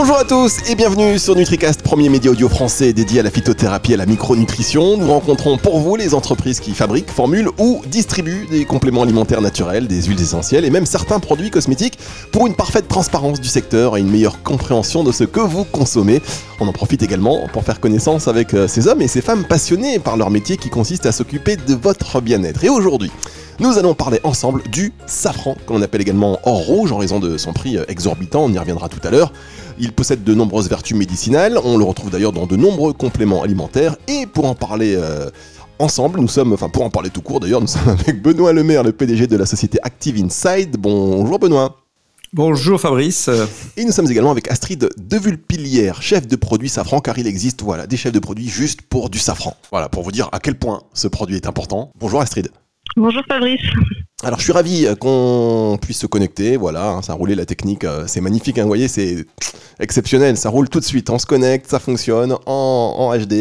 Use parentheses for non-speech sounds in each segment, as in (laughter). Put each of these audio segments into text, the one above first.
Bonjour à tous et bienvenue sur NutriCast, premier média audio français dédié à la phytothérapie et à la micronutrition. Nous rencontrons pour vous les entreprises qui fabriquent, formulent ou distribuent des compléments alimentaires naturels, des huiles essentielles et même certains produits cosmétiques pour une parfaite transparence du secteur et une meilleure compréhension de ce que vous consommez. On en profite également pour faire connaissance avec euh, ces hommes et ces femmes passionnés par leur métier qui consiste à s'occuper de votre bien-être. Et aujourd'hui, nous allons parler ensemble du safran, qu'on appelle également or rouge en raison de son prix euh, exorbitant, on y reviendra tout à l'heure. Il possède de nombreuses vertus médicinales, on le retrouve d'ailleurs dans de nombreux compléments alimentaires, et pour en parler euh, ensemble, nous sommes, enfin pour en parler tout court d'ailleurs, nous (laughs) sommes avec Benoît Lemaire, le PDG de la société Active Inside. Bonjour Benoît. Bonjour Fabrice. Et nous sommes également avec Astrid Devulpilière, chef de produit safran, car il existe voilà, des chefs de produits juste pour du safran. Voilà, pour vous dire à quel point ce produit est important. Bonjour Astrid. Bonjour Fabrice. Alors je suis ravi euh, qu'on puisse se connecter, voilà, hein, ça a roulé la technique, euh, c'est magnifique, hein, vous voyez, c'est exceptionnel, ça roule tout de suite, on se connecte, ça fonctionne en, en HD.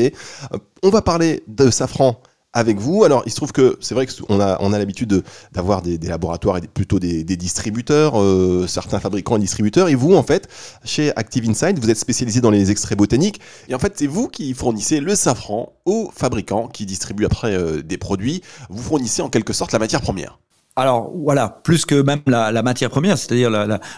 Euh, on va parler de Safran avec vous. Alors, il se trouve que c'est vrai qu'on a, on a l'habitude d'avoir des, laboratoires et plutôt des, distributeurs, euh, certains fabricants et distributeurs. Et vous, en fait, chez Active Insight, vous êtes spécialisé dans les extraits botaniques. Et en fait, c'est vous qui fournissez le safran aux fabricants qui distribuent après euh, des produits. Vous fournissez en quelque sorte la matière première. Alors voilà, plus que même la, matière première, c'est-à-dire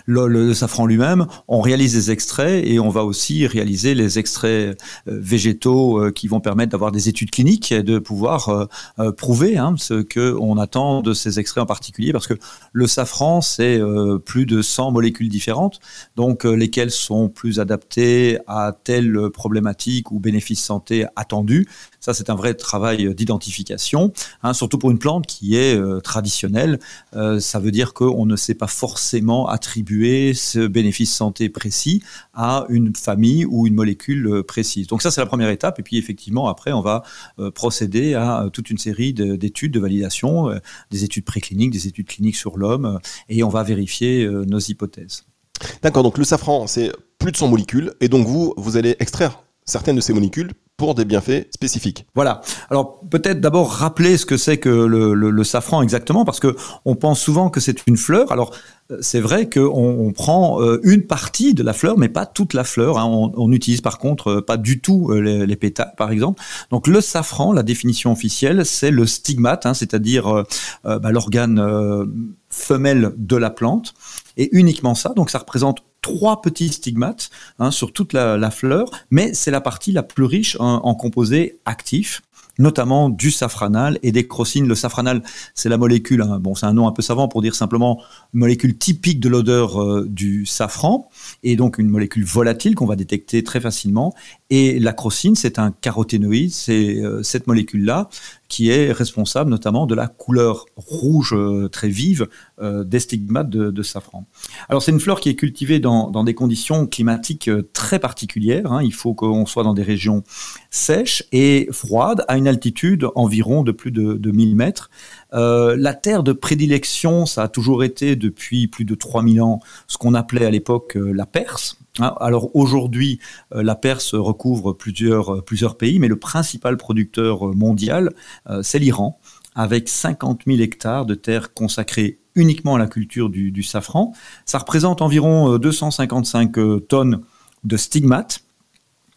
le, safran lui-même, on réalise des extraits et on va aussi réaliser les extraits euh, végétaux euh, qui vont permettre d'avoir des études cliniques et de pouvoir euh, prouver hein, ce qu'on attend de ces extraits en particulier, parce que le safran, c'est plus de 100 molécules différentes, donc lesquelles sont plus adaptées à telle problématique ou bénéfice santé attendu. Ça, c'est un vrai travail d'identification, hein, surtout pour une plante qui est traditionnelle euh, ça veut dire qu'on ne sait pas forcément attribuer ce bénéfice santé précis à une famille ou une molécule euh, précise. Donc ça, c'est la première étape. Et puis effectivement, après, on va euh, procéder à toute une série d'études de validation, des études précliniques, des études cliniques sur l'homme, et on va vérifier nos hypothèses. D'accord, donc le safran, c'est plus de 100 molécules, et donc vous, vous allez extraire certaines de ces molécules pour des bienfaits spécifiques. Voilà. Alors peut-être d'abord rappeler ce que c'est que le, safran exactement, parce que on pense souvent que c'est une fleur. Alors euh, c'est vrai qu'on on prend euh, une partie de la fleur, mais pas toute la fleur. Hein. On, utilise par contre euh, pas du tout les, pétales, par exemple. Donc le safran, la définition officielle, c'est le stigmate, hein, c'est-à-dire bah, l'organe femelle de la plante, et uniquement ça. Donc ça représente trois petits stigmates hein, sur toute la, fleur, mais c'est la partie la plus riche en, composés actifs notamment du safranal et des crocines. Le safranal, c'est la molécule, hein, bon, c'est un nom un peu savant pour dire simplement molécule typique de l'odeur euh, du safran, et donc une molécule volatile qu'on va détecter très facilement. Et la crocine, c'est un caroténoïde, c'est euh, cette molécule-là qui est responsable notamment de la couleur rouge euh, très vive euh, des stigmates de, safran. Alors c'est une fleur qui est cultivée dans, des conditions climatiques très particulières. Hein. Il faut qu'on soit dans des régions sèches et froides, à une altitude environ de plus de, de 1000 mètres. La terre de prédilection, ça a toujours été depuis plus de 3000 ans ce qu'on appelait à l'époque la Perse. Hein, alors aujourd'hui, euh, la Perse recouvre plusieurs, euh, plusieurs pays, mais le principal producteur euh, mondial, c'est l'Iran, avec 50 000 hectares de terres consacrées uniquement à la culture du, safran. Ça représente environ 255 tonnes de stigmates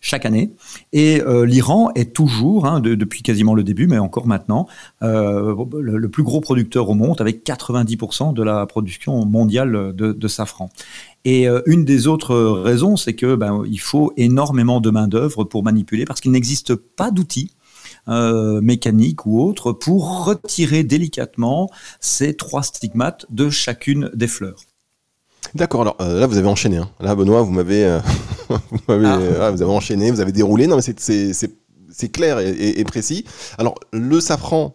chaque année. Et l'Iran est toujours, hein, depuis quasiment le début, mais encore maintenant, le, plus gros producteur au monde, avec 90% de la production mondiale de, safran. Et euh, une des autres raisons, c'est que ben, il faut énormément de main d'œuvre pour manipuler, parce qu'il n'existe pas d'outils euh, mécaniques ou autres pour retirer délicatement ces trois stigmates de chacune des fleurs. D'accord. Alors euh, là, vous avez enchaîné. Hein. Là, Benoît, vous m'avez, (laughs) vous, ah. ah, vous avez enchaîné, vous avez déroulé. Non, mais c'est clair et, et, précis. Alors, le safran,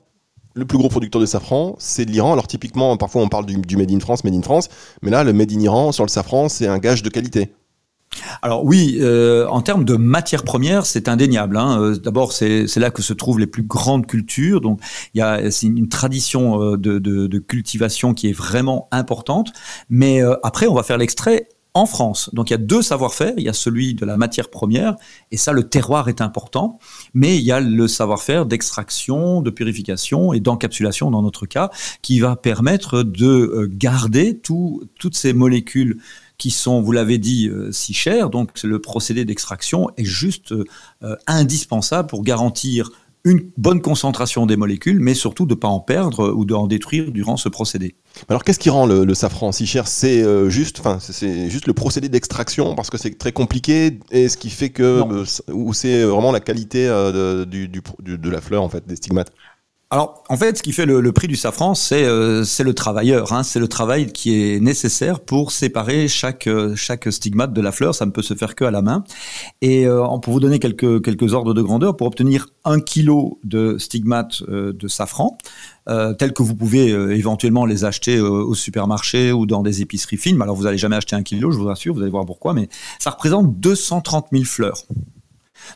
le plus gros producteur de safran, c'est l'Iran. Alors typiquement, parfois on parle du, Made in France, Made in France, mais là, le Made in Iran sur le safran, c'est un gage de qualité. Alors oui, euh, en termes de matières premières, c'est indéniable. Hein. Euh, d'abord, c'est là que se trouvent les plus grandes cultures. Donc, il y a une tradition euh, de, cultivation qui est vraiment importante. Mais après, on va faire l'extrait en France. Donc il y a deux savoir-faire, il y a celui de la matière première, et ça le terroir est important, mais il y a le savoir-faire d'extraction, de purification et d'encapsulation dans notre cas, qui va permettre de euh, garder toutes ces molécules qui sont, vous l'avez dit, si chers. Donc le procédé d'extraction est juste indispensable pour garantir une bonne concentration des molécules, mais surtout de ne pas en perdre ou d'en détruire durant ce procédé. Alors qu'est-ce qui rend le, safran si cher? C'est euh, juste, enfin, c'est juste le procédé d'extraction parce que c'est très compliqué et ce qui fait que euh, ou c'est vraiment la qualité euh, de la fleur en fait des stigmates? Alors, en fait, ce qui fait le, prix du safran, c'est euh, le travailleur. Hein. C'est le travail qui est nécessaire pour séparer chaque, euh, chaque stigmate de la fleur. Ça ne peut se faire que à la main. Et euh, pour vous donner quelques, quelques ordres de grandeur, pour obtenir un kilo de stigmates de safran, tels que vous pouvez éventuellement les acheter au supermarché ou dans des épiceries fines. Alors, vous n'allez jamais acheter un kilo, je vous rassure, vous allez voir pourquoi, mais ça représente 230 000 fleurs.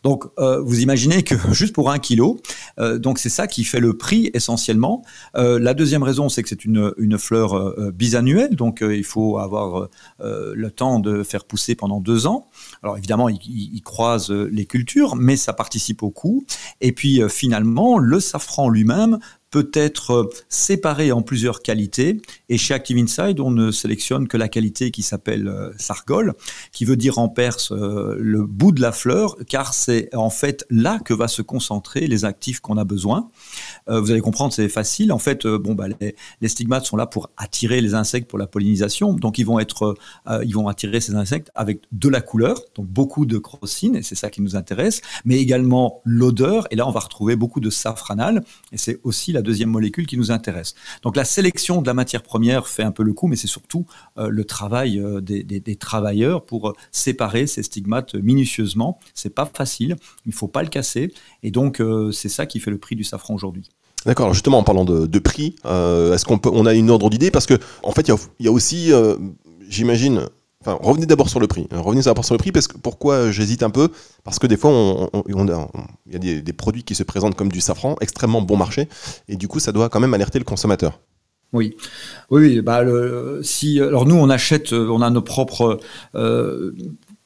Donc, euh, vous imaginez que (laughs) juste pour un kilo, euh, donc c'est ça qui fait le prix essentiellement. Euh, la deuxième raison, c'est que c'est une, fleur bisannuelle, donc il faut avoir le temps de faire pousser pendant deux ans. Alors évidemment, il, il, croise les cultures, mais ça participe au coût. Et puis finalement, le safran lui-même peut être euh, séparé en plusieurs qualités. Et chez Active Inside, on ne sélectionne que la qualité qui s'appelle euh, sargol, qui veut dire en perse euh, le bout de la fleur, car c'est en fait là que va se concentrer les actifs qu'on a besoin. vous allez comprendre, c'est facile. En fait, bon, bah, les, stigmates sont là pour attirer les insectes pour la pollinisation. Donc, ils vont être, ils vont attirer ces insectes avec de la couleur, donc beaucoup de crocine, et c'est ça qui nous intéresse, mais également l'odeur. Et là, on va retrouver beaucoup de safranal, et c'est aussi la deuxième molécule qui nous intéresse. Donc la sélection de la matière première fait un peu le coup, mais c'est surtout euh, le travail euh, des, travailleurs pour euh, séparer ces stigmates minutieusement. C'est pas facile, il faut pas le casser, et donc c'est ça qui fait le prix du safran aujourd'hui. D'accord. Justement, en parlant de, prix, est-ce qu'on on a une ordre d'idée? Parce que en fait, il y, a aussi, j'imagine, Revenez d'abord sur le prix. Revenez d'abord sur le prix parce que pourquoi j'hésite un peu? Parce que des fois, il y a des, produits qui se présentent comme du safran, extrêmement bon marché, et du coup, ça doit quand même alerter le consommateur. Oui, oui, bah si alors nous on achète, on a nos propres euh,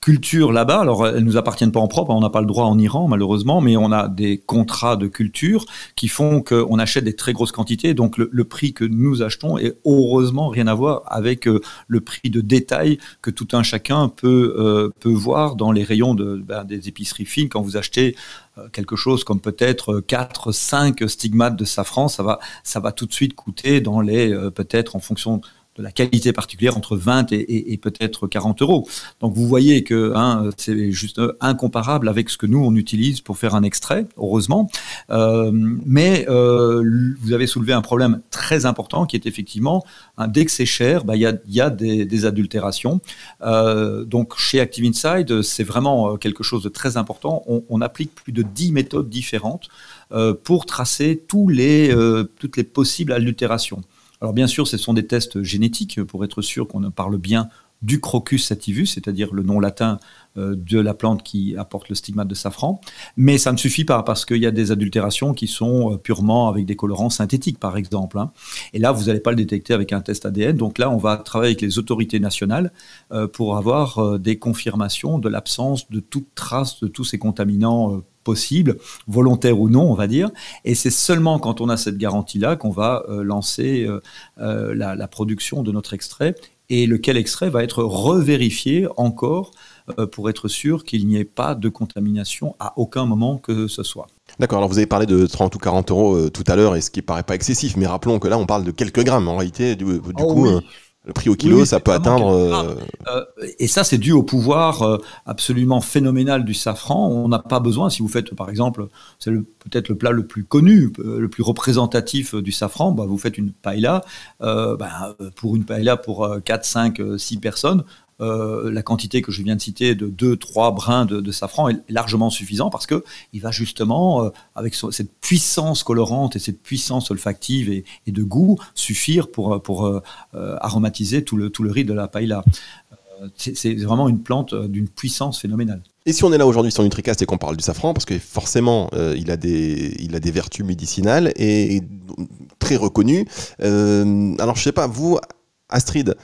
culture là-bas. Alors, elles nous appartiennent pas en propre, on n'a pas le droit en Iran, malheureusement, mais on a des contrats de culture qui font qu'on achète des très grosses quantités. Donc, le, prix que nous achetons est heureusement rien à voir avec euh, le prix de détail que tout un chacun peut, euh, peut voir dans les rayons ben, des épiceries fines. Quand vous achetez euh, quelque chose comme peut-être 4, 5 stigmates de safran, ça va, ça va tout de suite coûter dans les, peut-être en fonction de la qualité particulière entre 20 et, peut-être 40 euros. Donc vous voyez que hein, c'est juste incomparable avec ce que nous on utilise pour faire un extrait, heureusement. Euh, mais euh, vous avez soulevé un problème très important qui est effectivement hein, dès que c'est cher, bah, il y, a, des, adultérations. Euh, donc chez Active Inside, c'est vraiment quelque chose de très important. On, applique plus de 10 méthodes différentes pour tracer toutes les possibles adultérations. Alors bien sûr, ce sont des tests génétiques pour être sûr qu'on parle bien du Crocus sativus, c'est-à-dire le nom latin euh, de la plante qui apporte le stigmate de safran. Mais ça ne suffit pas parce qu'il y a des adultérations qui sont euh, purement avec des colorants synthétiques, par exemple. Hein. Et là, vous n'allez pas le détecter avec un test ADN. Donc là, on va travailler avec les autorités nationales euh, pour avoir des confirmations de l'absence de toute trace de tous ces contaminants possible, volontaire ou non, on va dire. Et c'est seulement quand on a cette garantie-là qu'on va euh, lancer euh, euh, la, production de notre extrait et lequel extrait va être revérifié encore pour être sûr qu'il n'y ait pas de contamination à aucun moment que ce soit. D'accord, alors vous avez parlé de 30 ou 40 euros tout à l'heure, et ce qui paraît pas excessif, mais rappelons que là on parle de quelques grammes en réalité, du, oh coup. Le prix au kilo, ça peut atteindre. Euh, euh, et ça, c'est dû au pouvoir euh, absolument phénoménal du safran. On n'a pas besoin, si vous faites, par exemple, c'est peut-être le plat le plus connu, le plus représentatif du safran, bah, vous faites une paella. Bah, pour une paella pour 4, 5, 6 personnes, euh, la quantité que je viens de citer de 2-3 brins de, safran est largement suffisant parce que il va justement, euh, avec cette puissance colorante et cette puissance olfactive et, de goût, suffire pour, pour euh, aromatiser tout le, tout le riz de la paella. C'est vraiment une plante d'une puissance phénoménale. Et si on est là aujourd'hui sur NutriCast et qu'on parle du safran, parce que forcément il, a des, il a des vertus médicinales et, très reconnues. alors je sais pas, vous, Astrid,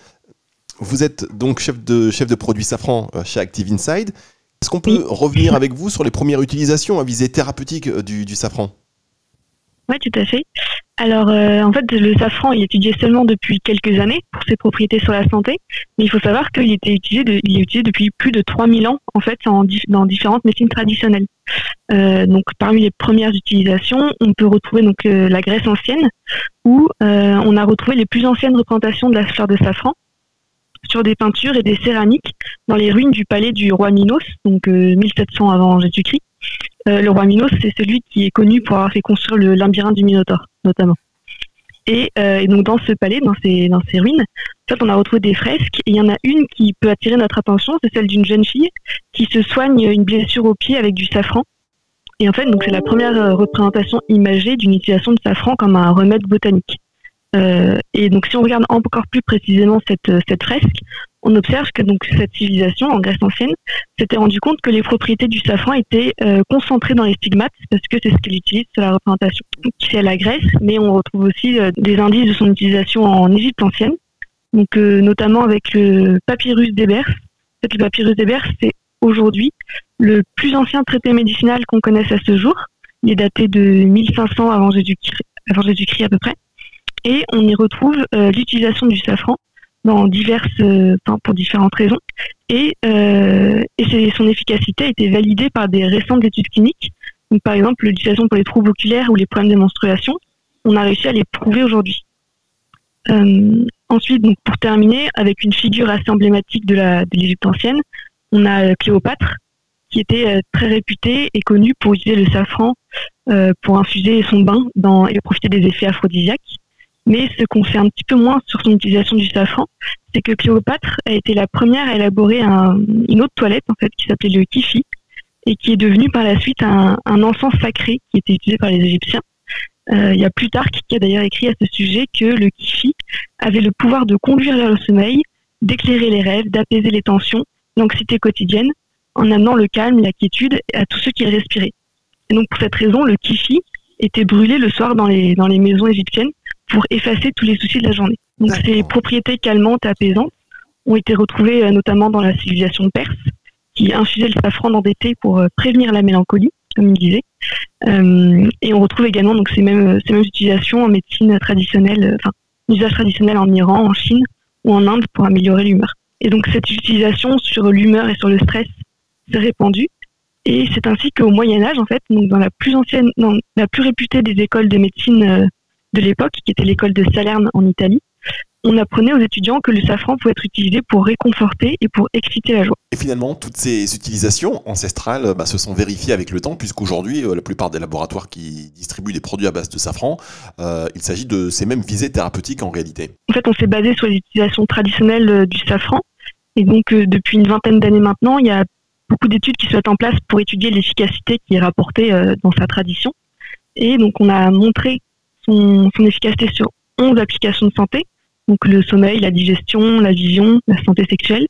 vous êtes donc chef de, chef de produit safran euh, chez Active Inside. Est-ce qu'on peut revenir avec vous sur les premières utilisations à visée thérapeutique euh, du, safran? Oui, tout à fait. Alors, euh, en fait, le safran est étudié seulement depuis quelques années pour ses propriétés sur la santé, mais il faut savoir qu'il était utilisé, il est utilisé depuis plus de 3000 ans en fait dans différentes médecines traditionnelles. Euh, donc parmi les premières utilisations, on peut retrouver donc euh, la Grèce ancienne, où on a retrouvé les plus anciennes représentations de la fleur de safran sur des peintures et des céramiques dans les ruines du palais du roi Minos, donc 1700 avant Jésus-Christ. le roi Minos, c'est celui qui est connu pour avoir fait construire le labyrinthe du Minotaure, notamment. Euh, et, donc dans ce palais, dans ces, ruines, en fait, on a retrouvé des fresques. Et il y en a une qui peut attirer notre attention, c'est celle d'une jeune fille qui se soigne une blessure au pied avec du safran. Et en fait, donc c'est la première euh, représentation imagée d'une utilisation de safran comme un remède botanique. Euh, et donc si on regarde encore plus précisément cette, cette fresque, on observe que donc cette civilisation en Grèce ancienne s'était rendu compte que les propriétés du safran étaient euh, concentrées dans les stigmates parce que c'est ce qu'elle utilise sur la représentation. C'est à la Grèce, mais on retrouve aussi euh, des indices de son utilisation en Égypte ancienne, donc euh, notamment avec le papyrus d'Ebers. En fait, le papyrus d'Ebers, c'est aujourd'hui le plus ancien traité médicinal qu'on connaisse à ce jour. Il est daté de 1500 avant Jésus-Christ, avant Jésus-Christ à peu près, et on y retrouve l'utilisation du safran dans diverses, euh, pour différentes raisons. Et, euh, et son efficacité a été validée par des récentes études cliniques. Donc, par exemple, l'utilisation pour les troubles oculaires ou les problèmes de menstruation, on a réussi à les prouver aujourd'hui. Euh, ensuite, donc, pour terminer, avec une figure assez emblématique de l'Égypte ancienne, on a Cléopâtre, qui était très réputée et connue pour utiliser le safran pour infuser son bain dans, et profiter des effets aphrodisiaques. Mais ce qu'on sait un petit peu moins sur son utilisation du safran, c'est que Cléopâtre a été la première à élaborer une autre toilette en fait qui s'appelait le kifi et qui est devenu par la suite un, encens sacré qui était utilisé par les Égyptiens. Euh, il y a Plutarque qui a d'ailleurs écrit à ce sujet que le kifi avait le pouvoir de conduire vers le sommeil, d'éclairer les rêves, d'apaiser les tensions, l'anxiété quotidienne, en amenant le calme, la quiétude à tous ceux qui respiraient. Et donc pour cette raison, le kifi était brûlé le soir dans les, dans les maisons égyptiennes pour effacer tous les soucis de la journée. Donc ces propriétés calmantes et apaisantes ont été retrouvées euh, notamment dans la civilisation perse, qui infusait le safran dans des thés pour euh, prévenir la mélancolie, comme il disait. Euh, et on retrouve également donc ces mêmes, ces mêmes utilisations en médecine traditionnelle, enfin, usage traditionnel en Iran, en Chine ou en Inde pour améliorer l'humeur. Et donc cette utilisation sur l'humeur et sur le stress s'est répandue. Et c'est ainsi qu'au Moyen Âge, en fait, donc dans la plus ancienne, dans la plus réputée des écoles de médecine de l'époque, qui était l'école de Salerne en Italie, on apprenait aux étudiants que le safran pouvait être utilisé pour réconforter et pour exciter la joie. Et finalement, toutes ces utilisations ancestrales bah, se sont vérifiées avec le temps, puisqu'aujourd'hui, euh, la plupart des laboratoires qui distribuent des produits à base de safran, euh, il s'agit de ces mêmes visées thérapeutiques en réalité. En fait, on s'est basé sur les utilisations traditionnelles euh, du safran. Et donc, depuis une vingtaine d'années maintenant, il y a beaucoup d'études qui se mettent en place pour étudier l'efficacité qui est rapportée dans sa tradition. Et donc, on a montré son, efficacité sur 11 applications de santé, donc le sommeil, la digestion, la vision, la santé sexuelle.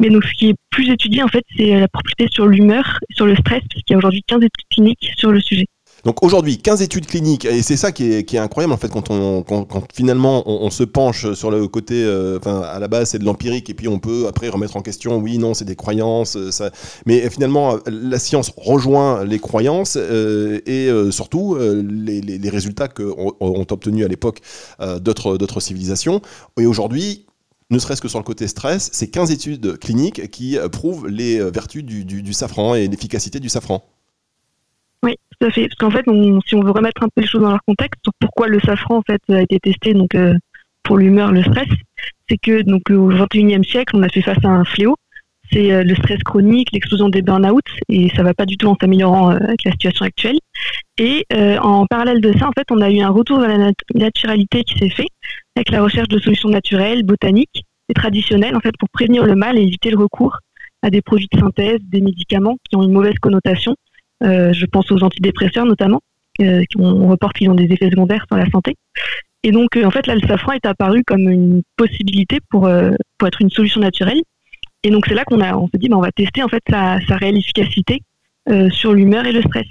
Mais donc, ce qui est plus étudié, en fait, c'est la propriété sur l'humeur sur le stress, puisqu'il y a aujourd'hui 15 études cliniques sur le sujet. Donc aujourd'hui, 15 études cliniques, et c'est ça qui est, incroyable en fait quand, on, quand, finalement on, se penche sur le côté, euh, à la base c'est de l'empirique et puis on peut après remettre en question, oui, non, c'est des croyances, euh, mais finalement la science rejoint les croyances euh, et surtout les, résultats qu'ont ont obtenus à l'époque d'autres civilisations. Et aujourd'hui, ne serait-ce que sur le côté stress, c'est 15 études cliniques qui prouvent les vertus du, du safran et l'efficacité du safran. Oui, tout à fait. Parce qu'en fait, si on veut remettre un peu les choses dans leur contexte, pourquoi le safran en fait a été testé donc euh, pour l'humeur, le stress, c'est que donc au 21e siècle, on a fait face à un fléau. C'est euh, le stress chronique, l'explosion des burn-out, et ça va pas du tout en s'améliorant euh, avec la situation actuelle. Et en parallèle de ça, en fait, on a eu un retour à la naturalité qui s'est fait avec la recherche de solutions naturelles, botaniques et traditionnelles, en fait, pour prévenir le mal et éviter le recours à des produits de synthèse, des médicaments qui ont une mauvaise connotation euh, je pense aux antidépresseurs notamment, euh, qui on reporte qu'ils ont des effets secondaires sur la santé. Et donc, euh, en fait, là, le safran est apparu comme une possibilité pour, pour être une solution naturelle. Et donc, c'est là qu'on on s'est dit, ben, on va tester en fait sa, sa réelle efficacité sur l'humeur et le stress.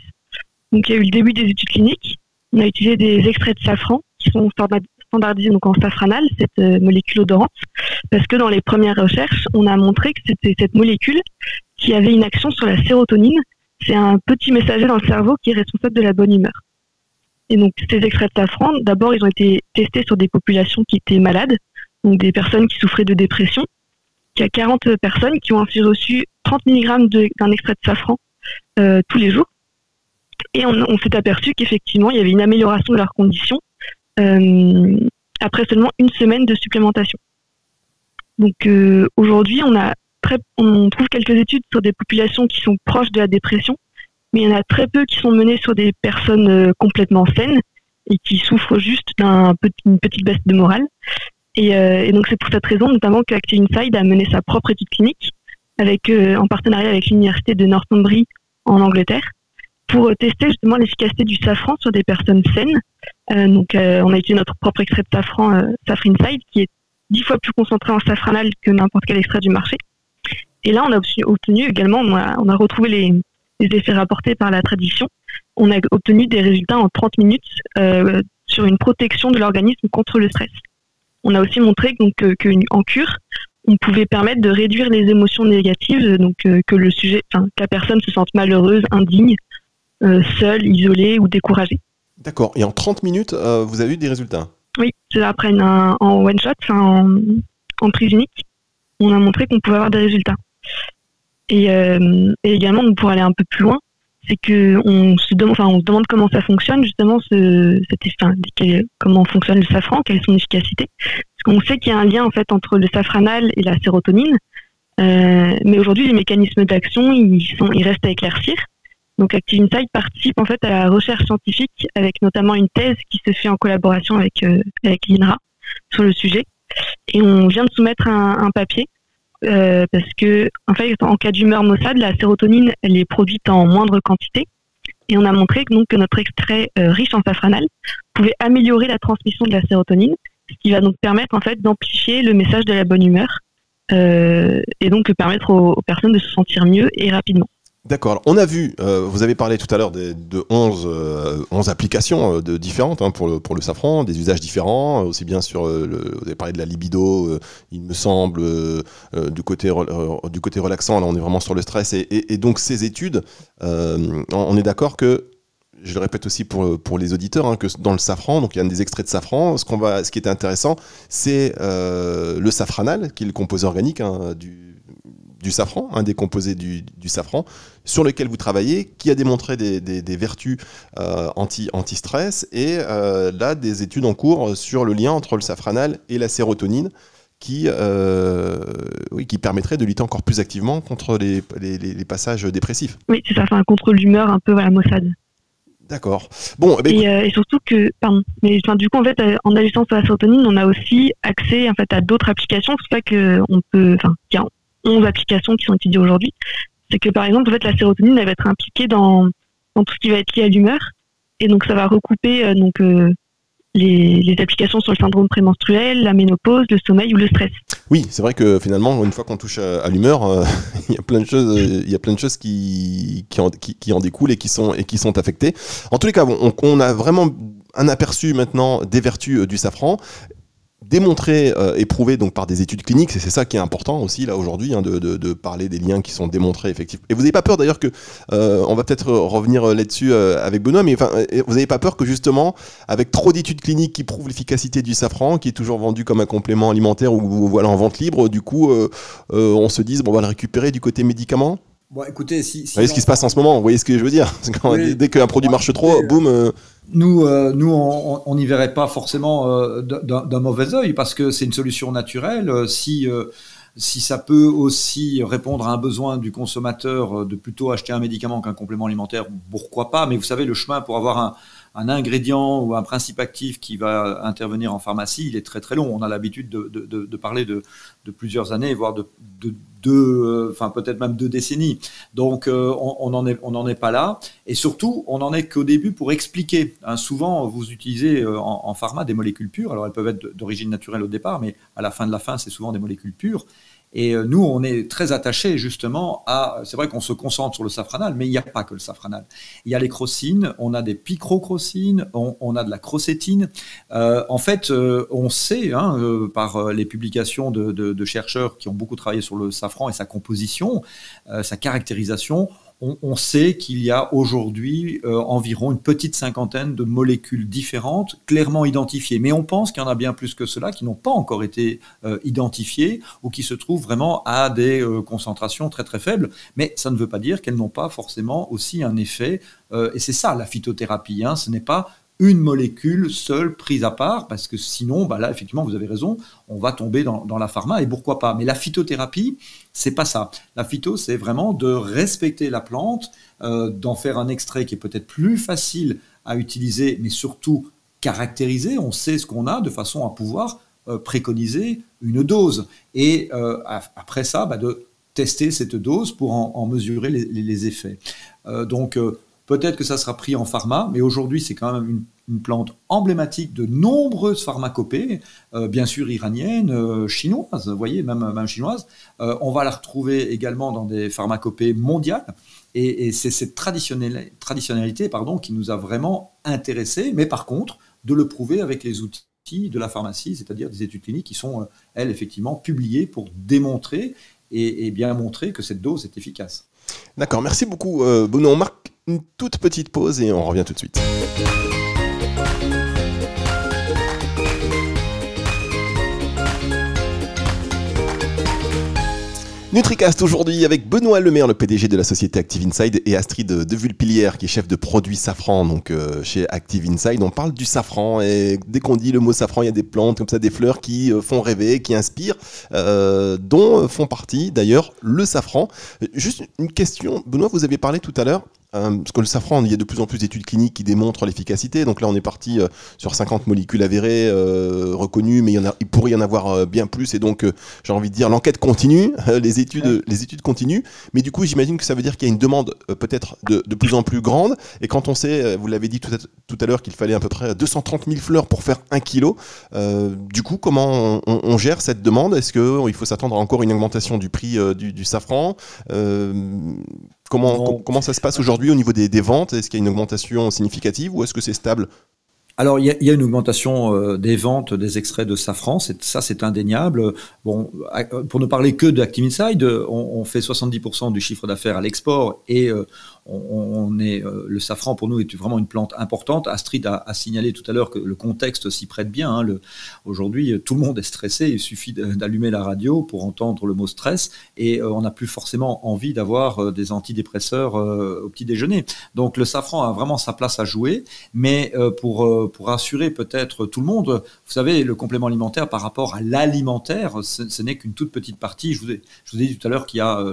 Donc, il y a eu le début des études cliniques. On a utilisé des extraits de safran qui sont standardisés donc en safranal, cette molécule odorante, parce que dans les premières recherches, on a montré que c'était cette molécule qui avait une action sur la sérotonine, c'est un petit messager dans le cerveau qui est responsable de la bonne humeur. Et donc, ces extraits de safran, d'abord, ils ont été testés sur des populations qui étaient malades, donc des personnes qui souffraient de dépression. Il y a 40 personnes qui ont ainsi reçu 30 mg d'un extrait de safran tous les jours. Et on, s'est aperçu qu'effectivement, il y avait une amélioration de leurs conditions après seulement une semaine de supplémentation. Donc aujourd'hui, on a on trouve quelques études sur des populations qui sont proches de la dépression, mais il y en a très peu qui sont menées sur des personnes euh, complètement saines et qui souffrent juste d'une petite baisse de morale. Euh, et, donc c'est pour cette raison notamment que Active Inside a mené sa propre étude clinique euh, en partenariat avec l'université de Northumbrie en Angleterre pour tester justement l'efficacité du safran sur des personnes saines. donc on a utilisé notre propre extrait de safran, Safran Inside, qui est dix fois plus concentré en safranal que n'importe quel extrait du marché. Et là, on a obtenu également, on a, retrouvé les, effets rapportés par la tradition. On a obtenu des résultats en 30 minutes euh, sur une protection de l'organisme contre le stress. On a aussi montré donc qu'en cure, on pouvait permettre de réduire les émotions négatives, donc euh, que le sujet, que la personne se sente malheureuse, indigne, euh, seule, isolée ou découragée. D'accord. Et en 30 minutes, vous avez eu des résultats? Oui, c'est après en one shot, en, en prise unique, on a montré qu'on pouvait avoir des résultats. Euh, et, également, pour aller un peu plus loin, c'est que on se demande, comment ça fonctionne justement, ce, comment fonctionne le safran, quelle est son efficacité. Parce qu'on sait qu'il y a un lien en fait entre le safranal et la sérotonine, euh, mais aujourd'hui les mécanismes d'action ils restent à éclaircir. Donc Active Insight participe en fait à la recherche scientifique avec notamment une thèse qui se fait en collaboration avec euh, l'INRA sur le sujet. Et on vient de soumettre un papier euh, parce que en fait, en cas d'humeur maussade, la sérotonine elle est produite en moindre quantité. Et on a montré que, notre extrait euh, riche en safranal pouvait améliorer la transmission de la sérotonine, ce qui va donc permettre en fait d'amplifier le message de la bonne humeur euh, et donc permettre aux, personnes de se sentir mieux et rapidement. D'accord. On a vu, euh, vous avez parlé tout à l'heure de, de 11, 11, euh, applications euh, de, différentes hein, pour, le, safran, des usages différents, aussi bien sur, vous avez parlé de la libido, il me semble, du, côté, relaxant, là on est vraiment sur le stress. Et, donc ces études, on est d'accord que, je le répète aussi pour, pour les auditeurs, hein, que dans le safran, donc il y a des extraits de safran, ce, qu'on va, ce qui est intéressant, c'est le safranal, qui est le composé organique hein, du du safran, un des composés du, safran, sur lequel vous travaillez, qui a démontré des, vertus euh, anti, anti-stress, et euh, là, des études en cours sur le lien entre le safranal et la sérotonine, qui, euh, oui, qui permettrait de lutter encore plus activement contre les, passages dépressifs. Oui, c'est ça, enfin, contre l'humeur un peu voilà, maussade. D'accord. Bon, eh ben, et, surtout que, pardon, mais du coup en fait, en agissant sur la sérotonine, on a aussi accès en fait à d'autres applications. C'est pas que on peut, enfin, 11 applications qui sont étudiées aujourd'hui, c'est que par exemple, en fait, la sérotonine elle va être impliquée dans, dans tout ce qui va être lié à l'humeur. Et donc, ça va recouper euh, donc, euh, les, applications sur le syndrome prémenstruel, la ménopause, le sommeil ou le stress. Oui, c'est vrai que finalement, une fois qu'on touche à, l'humeur, (laughs) euh, il y a plein de choses, il y a plein de choses qui, qui, en, découlent et qui sont, et qui sont affectées. En tous les cas, on, on a vraiment un aperçu maintenant des vertus du safran démontré euh, et prouvé donc par des études cliniques, et c'est ça qui est important aussi là aujourd'hui, hein, de, de, de, parler des liens qui sont démontrés effectivement. Et vous n'avez pas peur d'ailleurs que, euh, on va peut-être revenir euh, là-dessus euh, avec Benoît, mais enfin, vous n'avez pas peur que justement, avec trop d'études cliniques qui prouvent l'efficacité du safran, qui est toujours vendu comme un complément alimentaire ou voilà en vente libre, du coup, on se dise bon, on va le récupérer du côté médicament? Bon, écoutez, si, vous voyez ce qui se passe en ce moment, vous voyez ce que je veux dire? Dès qu'un produit marche trop, boum nous, euh, nous, on n'y verrait pas forcément euh, d'un mauvais œil parce que c'est une solution naturelle. Euh, si si ça peut aussi répondre à un besoin du consommateur de plutôt acheter un médicament qu'un complément alimentaire, pourquoi pas? Mais vous savez, le chemin pour avoir un, un ingrédient ou un principe actif qui va intervenir en pharmacie, il est très très long. On a l'habitude de, de, de, parler de, plusieurs années, voire de, deux, euh, enfin peut-être même deux décennies. Donc euh, on n'en est, en est pas là. Et surtout, on n'en est qu'au début pour expliquer. Hein, souvent, vous utilisez euh, en, en, pharma des molécules pures. Alors elles peuvent être d'origine naturelle au départ, mais à la fin de la fin, c'est souvent des molécules pures. Et euh, nous, on est très attachés justement à. C'est vrai qu'on se concentre sur le safranal, mais il n'y a pas que le safranal. Il y a les crocines, on a des picrocrocines, on, a de la crocétine. Euh, en fait, euh, on sait hein, par les publications de, de, chercheurs qui ont beaucoup travaillé sur le safran et sa composition, sa caractérisation, on, sait qu'il y a aujourd'hui euh, environ une petite cinquantaine de molécules différentes clairement identifiées. Mais on pense qu'il y en a bien plus que cela qui n'ont pas encore été euh, identifiées ou qui se trouvent vraiment à des euh, concentrations très très faibles. Mais ça ne veut pas dire qu'elles n'ont pas forcément aussi un effet. et c'est ça la phytothérapie. Hein. ce n'est pas une molécule seule prise à part, parce que sinon, bah là, effectivement, vous avez raison, on va tomber dans, la pharma, et pourquoi pas. Mais la phytothérapie, c'est pas ça. La phyto, c'est vraiment de respecter la plante, euh, d'en faire un extrait qui est peut-être plus facile à utiliser, mais surtout caractériser. On sait ce qu'on a de façon à pouvoir euh, préconiser une dose. Et euh, après ça, bah, de tester cette dose pour en, mesurer les, les effets. donc, Peut-être que ça sera pris en pharma, mais aujourd'hui, c'est quand même une, plante emblématique de nombreuses pharmacopées, euh, bien sûr iraniennes, euh, chinoises, vous voyez, même, chinoises. Euh, on va la retrouver également dans des pharmacopées mondiales. Et, c'est cette traditionnalité pardon, qui nous a vraiment intéressés, mais par contre, de le prouver avec les outils de la pharmacie, c'est-à-dire des études cliniques qui sont, elles, effectivement, publiées pour démontrer et, bien montrer que cette dose est efficace. D'accord, merci beaucoup Bruno. On marque une toute petite pause et on revient tout de suite. NutriCast aujourd'hui avec Benoît Lemaire, le PDG de la société Active Inside, et Astrid de Vulpilière, qui est chef de produit safran donc euh, chez Active Inside. On parle du safran et dès qu'on dit le mot safran, il y a des plantes comme ça, des fleurs qui euh, font rêver, qui inspirent, euh, dont font partie d'ailleurs le safran. Juste une question, Benoît, vous avez parlé tout à l'heure euh, parce que le safran, il y a de plus en plus d'études cliniques qui démontrent l'efficacité. Donc là, on est parti euh, sur 50 molécules avérées, euh, reconnues, mais il, y en a, il pourrait y en avoir bien plus. Et donc, j'ai envie de dire, l'enquête continue, (laughs) les, études, les études continuent. Mais du coup, j'imagine que ça veut dire qu'il y a une demande peut-être de, de, plus en plus grande. Et quand on sait, vous l'avez dit tout à, tout à l'heure, qu'il fallait à peu près 230 000 fleurs pour faire un kilo, du coup, comment on, gère cette demande? Est-ce qu'il faut s'attendre à encore une augmentation du prix du, du, safran? Comment, comment ça se passe aujourd'hui au niveau des, des ventes? Est-ce qu'il y a une augmentation significative ou est-ce que c'est stable? Alors, il y, a, une augmentation euh, des ventes des extraits de safran, ça c'est indéniable. Bon, pour ne parler que d'Active Inside, on, fait 70% du chiffre d'affaires à l'export et euh, on, est, euh, le safran pour nous est vraiment une plante importante. Astrid a, signalé tout à l'heure que le contexte s'y prête bien. Hein. Aujourd'hui, tout le monde est stressé. Il suffit d'allumer la radio pour entendre le mot stress et euh, on n'a plus forcément envie d'avoir euh, des antidépresseurs au petit déjeuner. Donc le safran a vraiment sa place à jouer, mais pour pour rassurer peut-être tout le monde, vous savez, le complément alimentaire par rapport à l'alimentaire, ce, n'est qu'une toute petite partie. Je vous ai, je vous ai dit tout à l'heure qu'il y a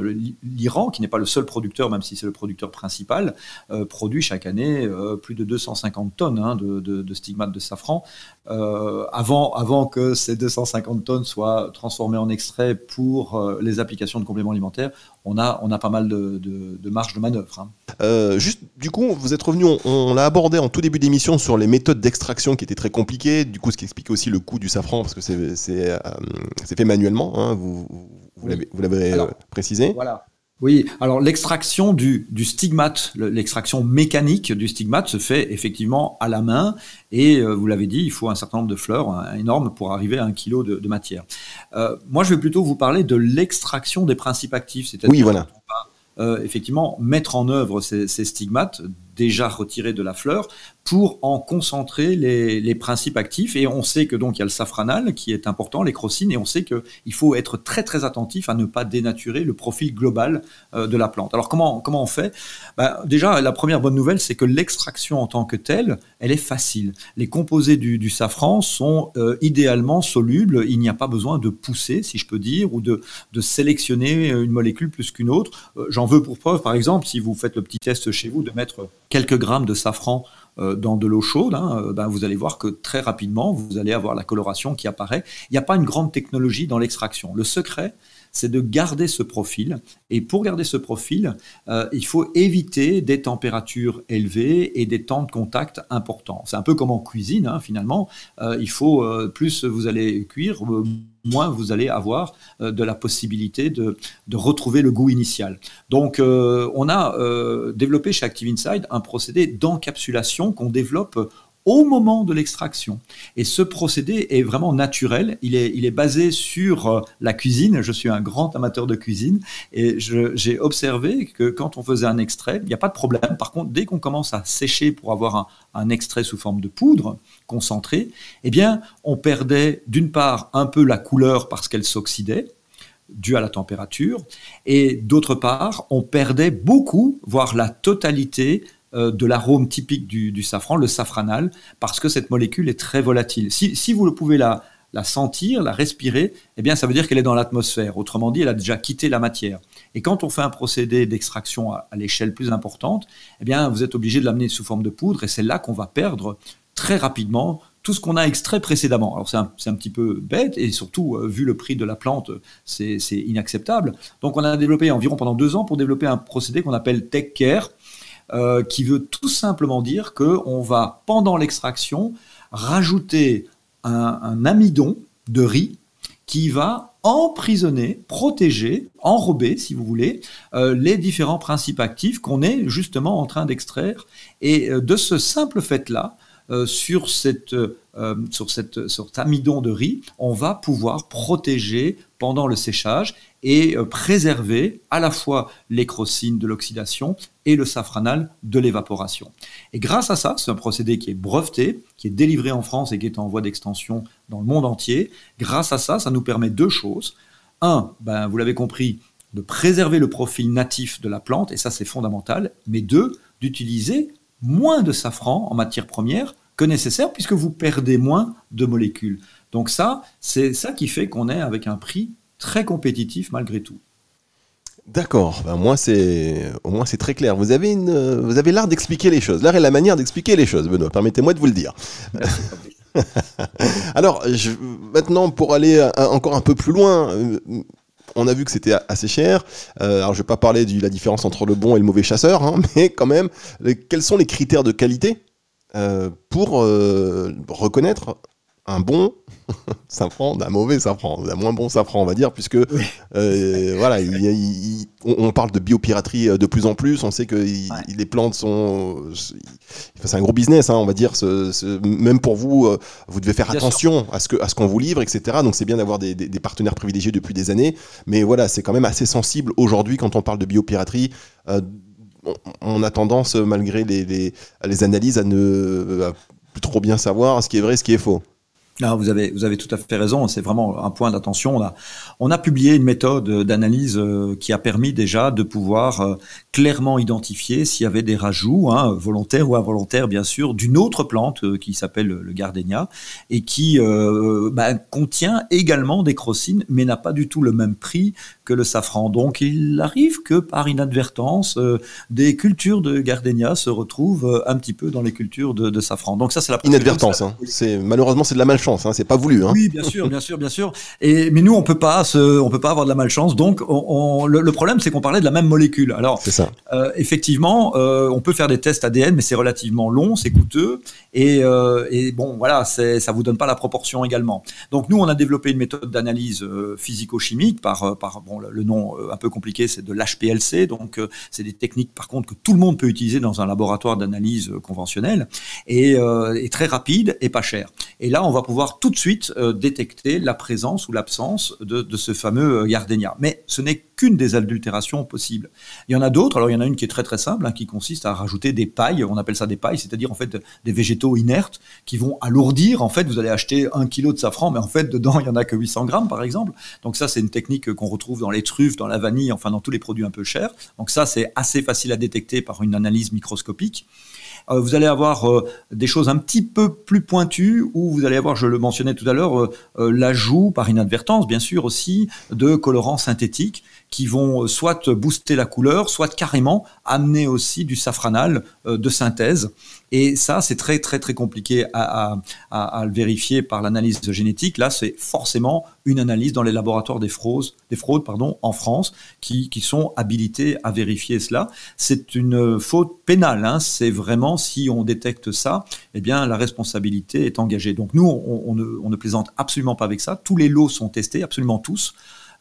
l'Iran qui n'est pas le seul producteur, même si c'est le producteur principal principal, euh, produit chaque année euh, plus de 250 tonnes hein, de, stigmates de safran. Euh, avant, avant que ces 250 tonnes soient transformées en extrait pour les applications de compléments alimentaires, on a, on a pas mal de, de, marge de manœuvre. Hein. juste, du coup, vous êtes revenu, on, l'a abordé en tout début d'émission sur les méthodes d'extraction qui étaient très compliquées, du coup, ce qui explique aussi le coût du safran, parce que c'est fait manuellement, hein, vous, vous l'avez précisé. Voilà. Oui, alors l'extraction du, stigmate, l'extraction mécanique du stigmate se fait effectivement à la main et euh, vous l'avez dit, il faut un certain nombre de fleurs hein, énormes pour arriver à un kilo de, matière. Euh, moi, je vais plutôt vous parler de l'extraction des principes actifs, c'est-à-dire oui, voilà. Euh, effectivement mettre en œuvre ces, stigmates déjà retirés de la fleur pour en concentrer les, principes actifs. Et on sait que donc il y a le safranal qui est important, les crocines, et on sait qu'il faut être très très attentif à ne pas dénaturer le profil global euh, de la plante. Alors comment, comment on fait? Bah, Déjà, la première bonne nouvelle, c'est que l'extraction en tant que telle, elle est facile. Les composés du, safran sont euh, idéalement solubles, il n'y a pas besoin de pousser, si je peux dire, ou de, de sélectionner une molécule plus qu'une autre. Euh, j'en veux pour preuve, par exemple, si vous faites le petit test chez vous, de mettre quelques grammes de safran euh, dans de l'eau chaude, hein, euh, ben vous allez voir que très rapidement, vous allez avoir la coloration qui apparaît. Il n'y a pas une grande technologie dans l'extraction. Le secret, c'est de garder ce profil. Et pour garder ce profil, euh, il faut éviter des températures élevées et des temps de contact importants. C'est un peu comme en cuisine, hein, finalement. Euh, il faut, euh, plus vous allez cuire, moins vous allez avoir de la possibilité de, de, retrouver le goût initial. Donc, on a développé chez Active Inside un procédé d'encapsulation qu'on développe au moment de l'extraction. Et ce procédé est vraiment naturel. Il est, basé sur euh, la cuisine. Je suis un grand amateur de cuisine et j'ai observé que quand on faisait un extrait, il n'y a pas de problème. Par contre, dès qu'on commence à sécher pour avoir un, extrait sous forme de poudre concentrée, eh bien, on perdait d'une part un peu la couleur parce qu'elle s'oxydait dû à la température, et d'autre part, on perdait beaucoup, voire la totalité de l'arôme typique du, safran, le safranal, parce que cette molécule est très volatile. Si, vous pouvez la, sentir, la respirer, eh bien, ça veut dire qu'elle est dans l'atmosphère. Autrement dit, elle a déjà quitté la matière. Et quand on fait un procédé d'extraction à, l'échelle plus importante, eh bien, vous êtes obligé de l'amener sous forme de poudre, et c'est là qu'on va perdre très rapidement tout ce qu'on a extrait précédemment. Alors c'est un, petit peu bête et surtout, euh, vu le prix de la plante, c'est inacceptable. Donc on a développé environ pendant deux ans pour développer un procédé qu'on appelle Tech Care, euh, qui veut tout simplement dire qu'on va, pendant l'extraction, rajouter un, amidon de riz qui va emprisonner, protéger, enrober, si vous voulez, euh, les différents principes actifs qu'on est justement en train d'extraire. Et euh, de ce simple fait-là, sur, cette, sur, cette, sur cet amidon de riz, on va pouvoir protéger pendant le séchage et euh, préserver à la fois l'écrocine de l'oxydation et le safranal de l'évaporation. Et grâce à ça, c'est un procédé qui est breveté, qui est délivré en France et qui est en voie d'extension dans le monde entier. Grâce à ça, ça nous permet deux choses. Un, ben, vous l'avez compris, de préserver le profil natif de la plante, et ça c'est fondamental. Mais deux, d'utiliser moins de safran en matière première que nécessaire, puisque vous perdez moins de molécules. Donc ça, c'est ça qui fait qu'on est avec un prix très compétitif malgré tout. D'accord, ben moi c'est au moins c'est très clair. Vous avez une vous avez l'art d'expliquer les choses. L'art est la manière d'expliquer les choses, Benoît. Permettez-moi de vous le dire. (laughs) Alors, maintenant pour aller encore un peu plus loin, euh, on a vu que c'était assez cher. Euh, alors je vais pas parler de la différence entre le bon et le mauvais chasseur, hein, (laughs) mais quand même, quels sont les critères de qualité euh, pour reconnaître un bon (laughs) safran d'un mauvais safran, d'un moins bon safran, on va dire, puisque euh, voilà, on, parle de biopiraterie euh, de plus en plus. On sait que les plantes sont, c'est un gros business, hein, on va dire. même pour vous, euh, vous devez faire attention à ce que à ce qu'on vous livre, etc. Donc c'est bien d'avoir des, partenaires privilégiés depuis des années, mais voilà, c'est quand même assez sensible aujourd'hui quand on parle de biopiraterie. on a tendance, malgré les, les, analyses, à ne plus trop bien savoir ce qui est vrai, ce qui est faux. Ah, vous avez vous avez tout à fait raison. C'est vraiment un point d'attention. On a on a publié une méthode d'analyse euh, qui a permis déjà de pouvoir euh, clairement identifier s'il y avait des rajouts, hein, volontaires ou involontaires bien sûr, d'une autre plante euh, qui s'appelle le gardénia et qui bah, contient également des crocines, mais n'a pas du tout le même prix que le safran. Donc il arrive que par inadvertance, des cultures de gardénia se retrouvent un petit peu dans les cultures de, safran. Donc ça c'est la inadvertance. Hein. C'est malheureusement c'est de la malchance chance, hein, c'est pas voulu. Hein. Oui, bien sûr, bien sûr, bien sûr. Et mais nous, on peut pas, se, on peut pas avoir de la malchance. Donc, on, le, problème, c'est qu'on parlait de la même molécule. Alors, ça. Euh, effectivement, euh, on peut faire des tests ADN, mais c'est relativement long, c'est coûteux, et, euh, et bon, voilà, ça vous donne pas la proportion également. Donc, nous, on a développé une méthode d'analyse physico-chimique par, par bon, le, nom un peu compliqué, c'est de l'HPLC. Donc, c'est des techniques, par contre, que tout le monde peut utiliser dans un laboratoire d'analyse conventionnel, et, et très rapide et pas cher. Et là, on va pouvoir pouvoir tout de suite euh, détecter la présence ou l'absence de, ce fameux euh, gardénia. Mais ce n'est qu'une des adultérations possibles. Il y en a d'autres. Alors il y en a une qui est très très simple, hein, qui consiste à rajouter des pailles. On appelle ça des pailles, c'est-à-dire en fait des végétaux inertes qui vont alourdir. En fait, vous allez acheter un kilo de safran, mais en fait dedans il y en a que 800 grammes par exemple. Donc ça c'est une technique qu'on retrouve dans les truffes, dans la vanille, enfin dans tous les produits un peu chers. Donc ça c'est assez facile à détecter par une analyse microscopique. Euh, vous allez avoir euh, des choses un petit peu plus pointues où vous allez avoir, je le mentionnais tout à l'heure, euh, l'ajout par inadvertance, bien sûr aussi, de colorants synthétiques qui vont soit booster la couleur, soit carrément amener aussi du safranal de synthèse. Et ça, c'est très très très compliqué à, le vérifier par l'analyse génétique. Là, c'est forcément une analyse dans les laboratoires des fraudes, des fraudes pardon, en France qui, sont habilités à vérifier cela. C'est une faute pénale. Hein. C'est vraiment si on détecte ça, eh bien la responsabilité est engagée. Donc nous, on ne plaisante absolument pas avec ça. Tous les lots sont testés, absolument tous.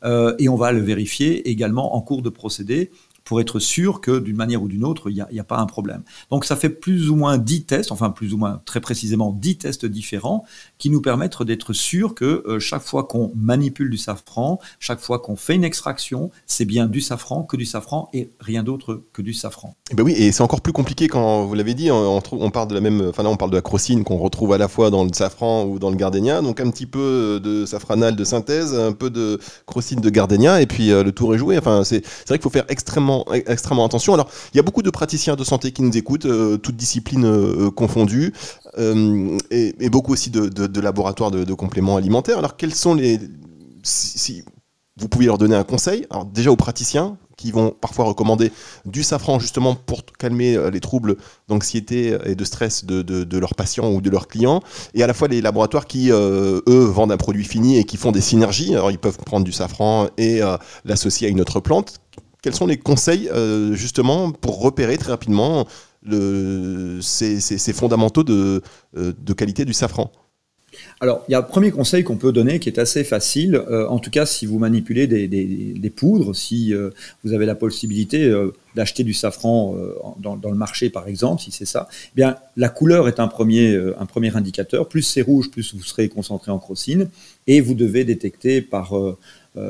Euh, et on va le vérifier également en cours de procédé pour être sûr que d'une manière ou d'une autre, il n'y a, pas un problème. Donc ça fait plus ou moins 10 tests, enfin plus ou moins très précisément 10 tests différents qui nous permettent d'être sûr que euh, chaque fois qu'on manipule du safran, chaque fois qu'on fait une extraction, c'est bien du safran, que du safran et rien d'autre que du safran. Et eh ben oui, et c'est encore plus compliqué quand vous l'avez dit, on, on, parle de la même, enfin là on parle de la crocine qu'on retrouve à la fois dans le safran ou dans le gardénia, donc un petit peu de safranal de synthèse, un peu de crocine de gardénia, et puis euh, le tour est joué. Enfin, c'est vrai qu'il faut faire extrêmement, extrêmement attention. Alors, il y a beaucoup de praticiens de santé qui nous écoutent, euh, toutes disciplines euh, confondues, et, beaucoup aussi de, laboratoires de, compléments alimentaires. Alors, quels sont les. Si, vous pouvez leur donner un conseil, alors déjà aux praticiens, qui vont parfois recommander du safran justement pour calmer les troubles d'anxiété et de stress de, leurs patients ou de leurs clients, et à la fois les laboratoires qui, eux, vendent un produit fini et qui font des synergies. Alors ils peuvent prendre du safran et l'associer à une autre plante quels sont les conseils euh, justement pour repérer très rapidement ces, fondamentaux de, euh, de, qualité du safran? Alors, il y a un premier conseil qu'on peut donner qui est assez facile, euh, en tout cas si vous manipulez des, poudres, si vous avez la possibilité d'acheter du safran dans, le marché par exemple, si c'est ça, eh bien la couleur est un premier, un premier indicateur. Plus c'est rouge, plus vous serez concentré en crocine, et vous devez détecter par,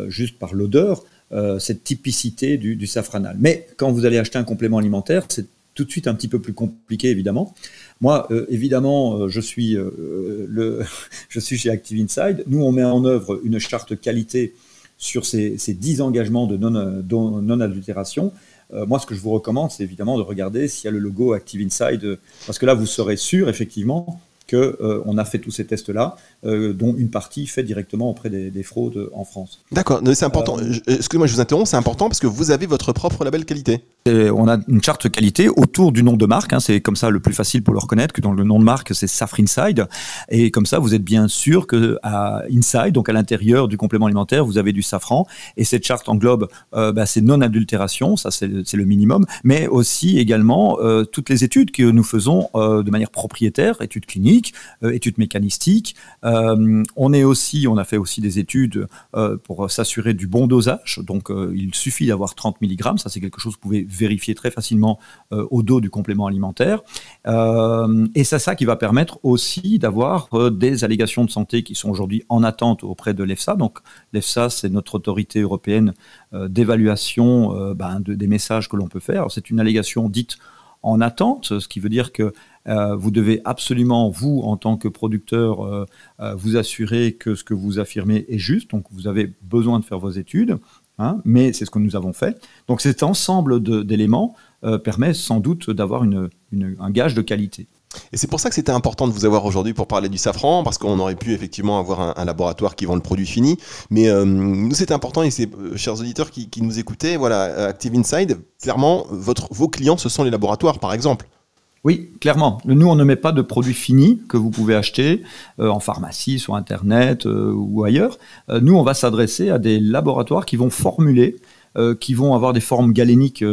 juste par l'odeur euh, cette typicité du, safranal. Mais quand vous allez acheter un complément alimentaire, c'est tout de suite un petit peu plus compliqué, évidemment. Moi, euh, évidemment, euh, je, suis, (laughs) je suis chez Active Inside. Nous, on met en œuvre une charte qualité sur ces, ces 10 engagements de non-adultération. moi, ce que je vous recommande, c'est évidemment de regarder s'il y a le logo Active Inside, parce que là, vous serez sûr, effectivement, euh, a fait tous ces tests-là, euh, dont une partie fait directement auprès des, fraudes en France. D'accord, c'est important. Euh, excusez-moi, je vous interromps, c'est important parce que vous avez votre propre label qualité. On a une charte qualité autour du nom de marque, hein, c'est comme ça le plus facile pour le reconnaître, que dans le nom de marque, c'est Safre Inside. Et comme ça, vous êtes bien sûr que à Inside, donc à l'intérieur du complément alimentaire, vous avez du safran. Et cette charte englobe bah, c'est non-adultération, ça c'est le minimum, mais aussi également toutes les études que nous faisons de manière propriétaire, études cliniques euh, études mécanistiques. Euh, on est aussi, on a fait aussi des études euh, pour s'assurer du bon dosage. Donc, il suffit d'avoir 30 mg. Ça, c'est quelque chose que vous pouvez vérifier très facilement au dos du complément alimentaire. et c'est ça qui va permettre aussi d'avoir des allégations de santé qui sont aujourd'hui en attente auprès de l'EFSA. Donc, l'EFSA, c'est notre autorité européenne d'évaluation ben, des messages que l'on peut faire. C'est une allégation dite en attente, ce qui veut dire que euh, vous devez absolument, vous, en tant que producteur, euh, euh, vous assurer que ce que vous affirmez est juste. Donc, vous avez besoin de faire vos études, hein, mais c'est ce que nous avons fait. Donc, cet ensemble d'éléments permet sans doute d'avoir un gage de qualité. Et c'est pour ça que c'était important de vous avoir aujourd'hui pour parler du safran, parce qu'on aurait pu effectivement avoir un, laboratoire qui vend le produit fini. Mais nous, c'était important, et c'est, chers auditeurs qui, nous écoutaient, voilà, Active Inside, clairement, vos clients, ce sont les laboratoires, par exemple. Oui, clairement. Nous, on ne met pas de produits finis que vous pouvez acheter euh, en pharmacie, sur Internet euh, ou ailleurs. Euh, nous, on va s'adresser à des laboratoires qui vont formuler, qui vont avoir des formes galéniques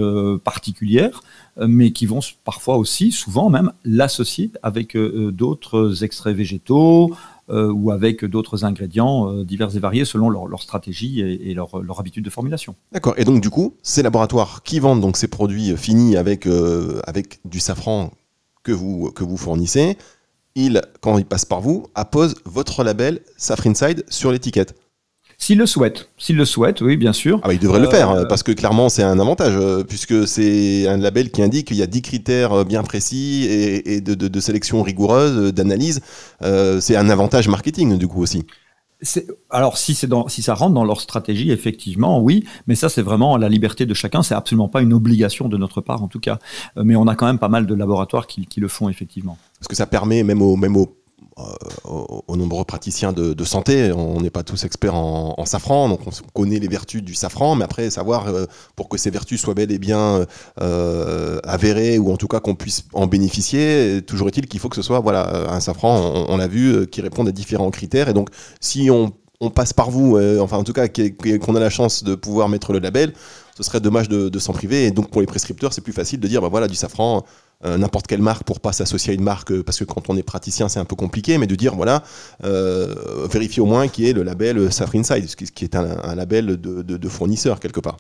particulières, mais qui vont parfois aussi, souvent même, l'associer avec d'autres extraits végétaux ou avec d'autres ingrédients divers et variés selon leur, stratégie et, leur, leur, habitude de formulation. D'accord. Et donc, du coup, ces laboratoires qui vendent donc ces produits finis avec, avec du safran que vous, que vous fournissez, il, quand il passe par vous, appose votre label Safre Inside sur l'étiquette. S'il le souhaite, s'il le souhaite, oui, bien sûr. Ah bah, il devrait le faire, euh, parce que clairement, c'est un avantage, euh, puisque c'est un label qui indique qu'il y a 10 critères euh, bien précis et, de, de, sélection rigoureuse, d'analyse. c'est un avantage marketing, du coup, aussi. Alors, si, dans, si ça rentre dans leur stratégie, effectivement, oui, mais ça, c'est vraiment la liberté de chacun. C'est absolument pas une obligation de notre part, en tout cas. Euh, mais on a quand même pas mal de laboratoires qui, qui le font, effectivement. Parce que ça permet, même au même aux aux, nombreux praticiens de, santé. On n'est pas tous experts en, safran, donc on connaît les vertus du safran, mais après savoir euh, pour que ces vertus soient bel et bien euh, avérées ou en tout cas qu'on puisse en bénéficier, toujours est-il qu'il faut que ce soit voilà un safran, on, l'a vu, euh, qui répond à différents critères. Et donc si on, passe par vous, enfin en tout cas qu'on a la chance de pouvoir mettre le label, ce serait dommage de, s'en priver. Et donc pour les prescripteurs, c'est plus facile de dire bah voilà du safran euh, n'importe quelle marque pour pas s'associer à une marque, euh, parce que quand on est praticien, c'est un peu compliqué, mais de dire, voilà, euh, vérifier au moins qui est le label Safri Inside, ce qui est un, label de, fournisseur quelque part.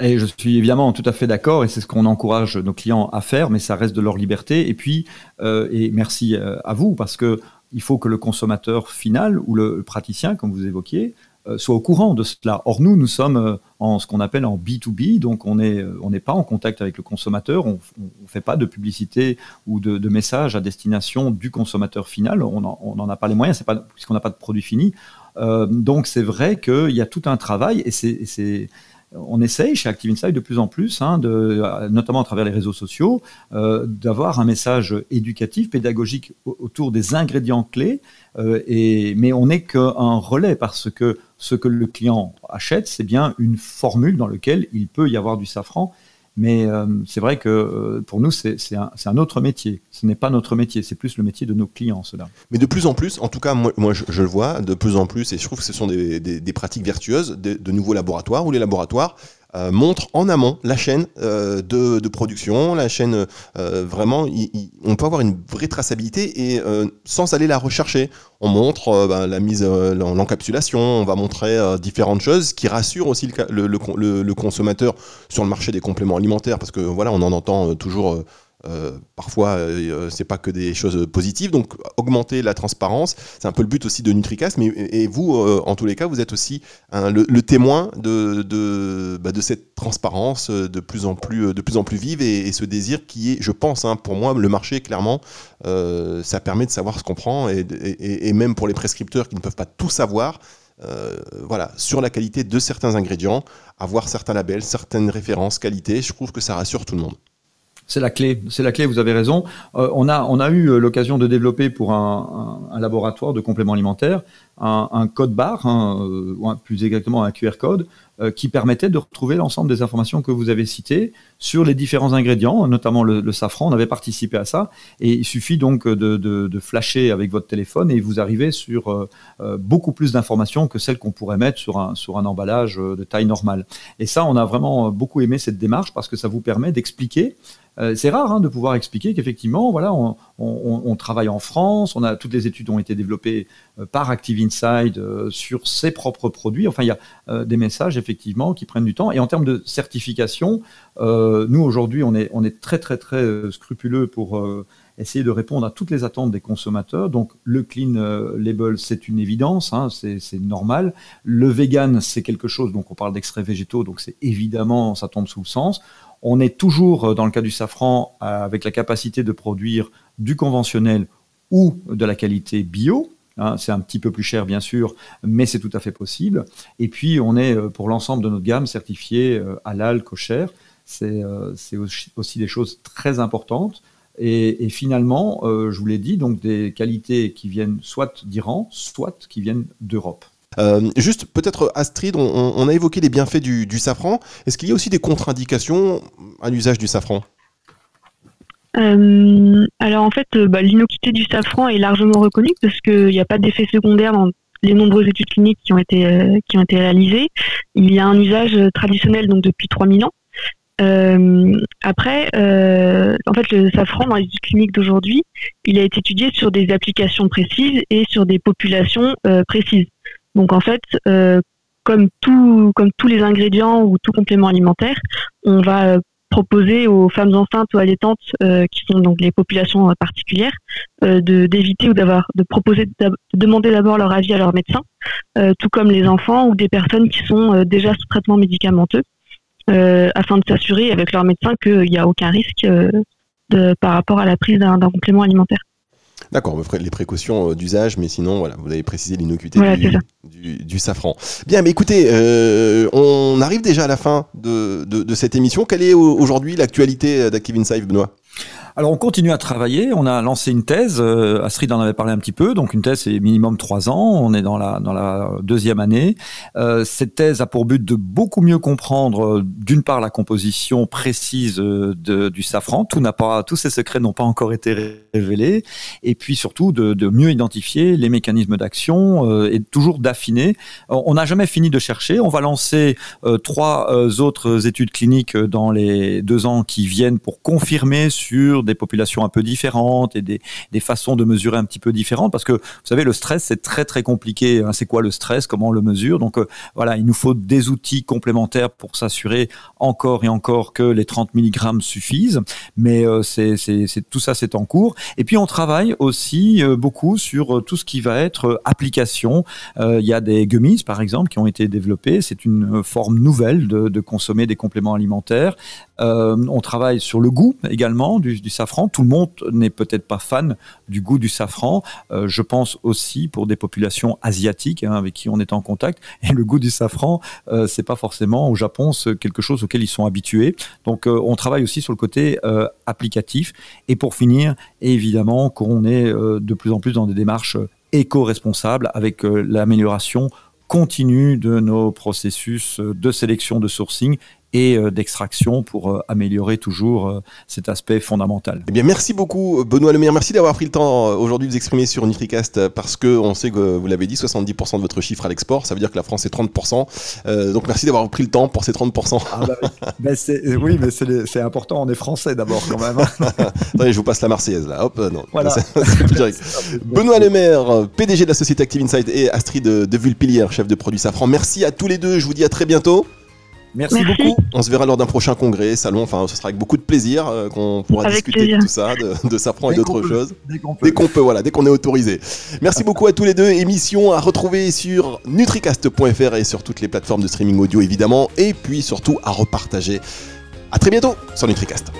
Et je suis évidemment tout à fait d'accord, et c'est ce qu'on encourage nos clients à faire, mais ça reste de leur liberté. Et puis, euh, et merci euh, à vous, parce que il faut que le consommateur final ou le praticien, comme vous évoquiez, euh, soit au courant de cela. Or, nous, nous sommes en ce qu'on appelle en B2B, donc on n'est on pas en contact avec le consommateur, on ne fait pas de publicité ou de, de messages à destination du consommateur final, on n'en a pas les moyens, puisqu'on n'a pas de produit fini. Euh, donc c'est vrai qu'il y a tout un travail et c'est on essaye chez Active Insight de plus en plus, hein, de, notamment à travers les réseaux sociaux, euh, d'avoir un message éducatif, pédagogique autour des ingrédients clés. Euh, mais on n'est qu'un relais parce que ce que le client achète, c'est bien une formule dans laquelle il peut y avoir du safran mais euh, c'est vrai que euh, pour nous, c'est un, autre métier. Ce n'est pas notre métier, c'est plus le métier de nos clients, cela. Mais de plus en plus, en tout cas, moi, je, le vois, de plus en plus, et je trouve que ce sont des, pratiques vertueuses de, nouveaux laboratoires, où les laboratoires euh, montre en amont la chaîne euh, de, production, la chaîne euh, vraiment, on peut avoir une vraie traçabilité et sans aller la rechercher. On montre ben, la mise, l'encapsulation, on va montrer différentes choses qui rassurent aussi le, consommateur sur le marché des compléments alimentaires parce que voilà, on en entend toujours parfois, euh, c'est pas que des choses positives. Donc, augmenter la transparence, c'est un peu le but aussi de NutriCast. Mais et vous, euh, en tous les cas, vous êtes aussi le, témoin de de, bah, cette transparence de plus en plus de plus en plus vive et, ce désir qui est, je pense, hein, pour moi, le marché clairement, ça permet de savoir ce qu'on prend et, et, même pour les prescripteurs qui ne peuvent pas tout savoir. voilà, sur la qualité de certains ingrédients, avoir certains labels, certaines références qualité, je trouve que ça rassure tout le monde. C'est la clé, c'est la clé, vous avez raison. Euh, on, a, on a eu euh, l'occasion de développer pour un, un, laboratoire de compléments alimentaires un, un code barre, hein, euh, ou plus exactement un QR code, qui permettait de retrouver l'ensemble des informations que vous avez citées sur les différents ingrédients, notamment le, le, safran. On avait participé à ça, et il suffit donc de, de, de flasher avec votre téléphone et vous arrivez sur beaucoup plus d'informations que celles qu'on pourrait mettre sur un, sur un emballage de taille normale. Et ça, on a vraiment beaucoup aimé cette démarche parce que ça vous permet d'expliquer euh, c'est rare hein, de pouvoir expliquer qu'effectivement, voilà, on, travaille en France, toutes les études ont été développées euh, par Active Inside euh, sur ses propres produits. Enfin, il y a des messages effectivement qui prennent du temps. Et en termes de certification, nous aujourd'hui, on est, on est très très très scrupuleux pour essayer de répondre à toutes les attentes des consommateurs. Donc le clean label, c'est une évidence, hein, c'est normal. Le vegan, c'est quelque chose, donc on parle d'extraits végétaux, donc c'est évidemment, ça tombe sous le sens. On est toujours, euh, dans le cas du safran, euh, avec la capacité de produire du conventionnel ou de la qualité bio. Hein, c'est un petit peu plus cher, bien sûr, mais c'est tout à fait possible. Et puis, on est, euh, pour l'ensemble de notre gamme, certifié halal, kosher. C'est aussi des choses très importantes. Et, finalement, je vous l'ai dit, donc des qualités qui viennent soit d'Iran, soit qui viennent d'Europe. Euh, juste, peut-être Astrid, on, a évoqué les bienfaits du, safran. Est-ce qu'il y a aussi des contre-indications à l'usage du safran? Euh, alors en fait, euh, bah, l'inocuité du safran est largement reconnue parce qu'il n'y a pas d'effet secondaire dans les nombreuses études cliniques qui ont été qui ont été réalisées. Il y a un usage traditionnel donc depuis 3000 ans. après, en fait, le safran dans les études cliniques d'aujourd'hui, il a été étudié sur des applications précises et sur des populations précises. Donc en fait, euh, comme, tout, comme tous les ingrédients ou tout complément alimentaire, on va euh, proposer aux femmes enceintes ou allaitantes, euh, qui sont donc les populations particulières, de d'éviter ou d'avoir de proposer de demander d'abord leur avis à leur médecin, tout comme les enfants ou des personnes qui sont déjà sous traitement médicamenteux, afin de s'assurer avec leur médecin qu'il n'y a aucun risque par rapport à la prise d'un complément alimentaire. D'accord, les précautions euh, d'usage, mais sinon, voilà, vous avez précisé l'innocuité du, safran. Bien, mais écoutez, euh, on arrive déjà à la fin de, de cette émission. Quelle est aujourd'hui l'actualité d'Active Insight, Benoît? Alors on continue à travailler. On a lancé une thèse. Euh, Astrid en avait parlé un petit peu. Donc une thèse c'est minimum trois ans. On est dans la dans la deuxième année. Euh, cette thèse a pour but de beaucoup mieux comprendre, euh, d'une part la composition précise du safran. Tout n'a pas, tous ces secrets n'ont pas encore été révélés. Et puis surtout de, de mieux identifier les mécanismes d'action et toujours d'affiner. On n'a jamais fini de chercher. On va lancer trois autres études cliniques dans les deux ans qui viennent pour confirmer sur des populations un peu différentes et des, façons de mesurer un petit peu différentes parce que vous savez le stress c'est très très compliqué. Hein. C'est quoi le stress? Comment on le mesure? Donc voilà, il nous faut des outils complémentaires pour s'assurer encore et encore que les 30 mg suffisent. Mais c'est tout ça c'est en cours. Et puis on travaille aussi beaucoup sur tout ce qui va être application. Il y a des gummies par exemple qui ont été développés. C'est une forme nouvelle de consommer des compléments alimentaires. Euh, on travaille sur le goût également du, safran. Tout le monde n'est peut-être pas fan du goût du safran. Euh, je pense aussi pour des populations asiatiques hein, avec qui on est en contact. Et le goût du safran, euh, c'est pas forcément au Japon quelque chose auquel ils sont habitués. Donc on travaille aussi sur le côté applicatif. Et pour finir, évidemment qu'on est de plus en plus dans des démarches éco-responsables avec l'amélioration continue de nos processus de sélection de sourcing et euh, d'extraction pour euh, améliorer toujours euh, cet aspect fondamental. Eh bien, merci beaucoup Benoît Lemire. Merci d'avoir pris le temps aujourd'hui de vous exprimer sur NutriCast parce que on sait que vous l'avez dit, 70% de votre chiffre à l'export, ça veut dire que la France est 30%. donc merci d'avoir pris le temps pour ces 30%. Ah bah oui, mais c'est important, on est français d'abord quand même. (laughs) Attendez, je vous passe la Marseillaise là. Hop, non. Voilà. (laughs) (laughs) Benoît Lemaire, PDG de la société Active Insight et Astrid de Vulpilière, chef de produit Safran. Merci à tous les deux. Je vous dis à très bientôt. Merci, beaucoup. On se verra lors d'un prochain congrès, salon. Enfin, ce sera avec beaucoup de plaisir euh, qu'on pourra discuter de tout ça, de, de Safran et d'autres choses. Dès qu'on peut. voilà, dès qu'on est autorisé. Merci beaucoup à tous les deux. Émission à retrouver sur nutricast.fr et sur toutes les plateformes de streaming audio évidemment. Et puis surtout à repartager. À très bientôt sur Nutricast.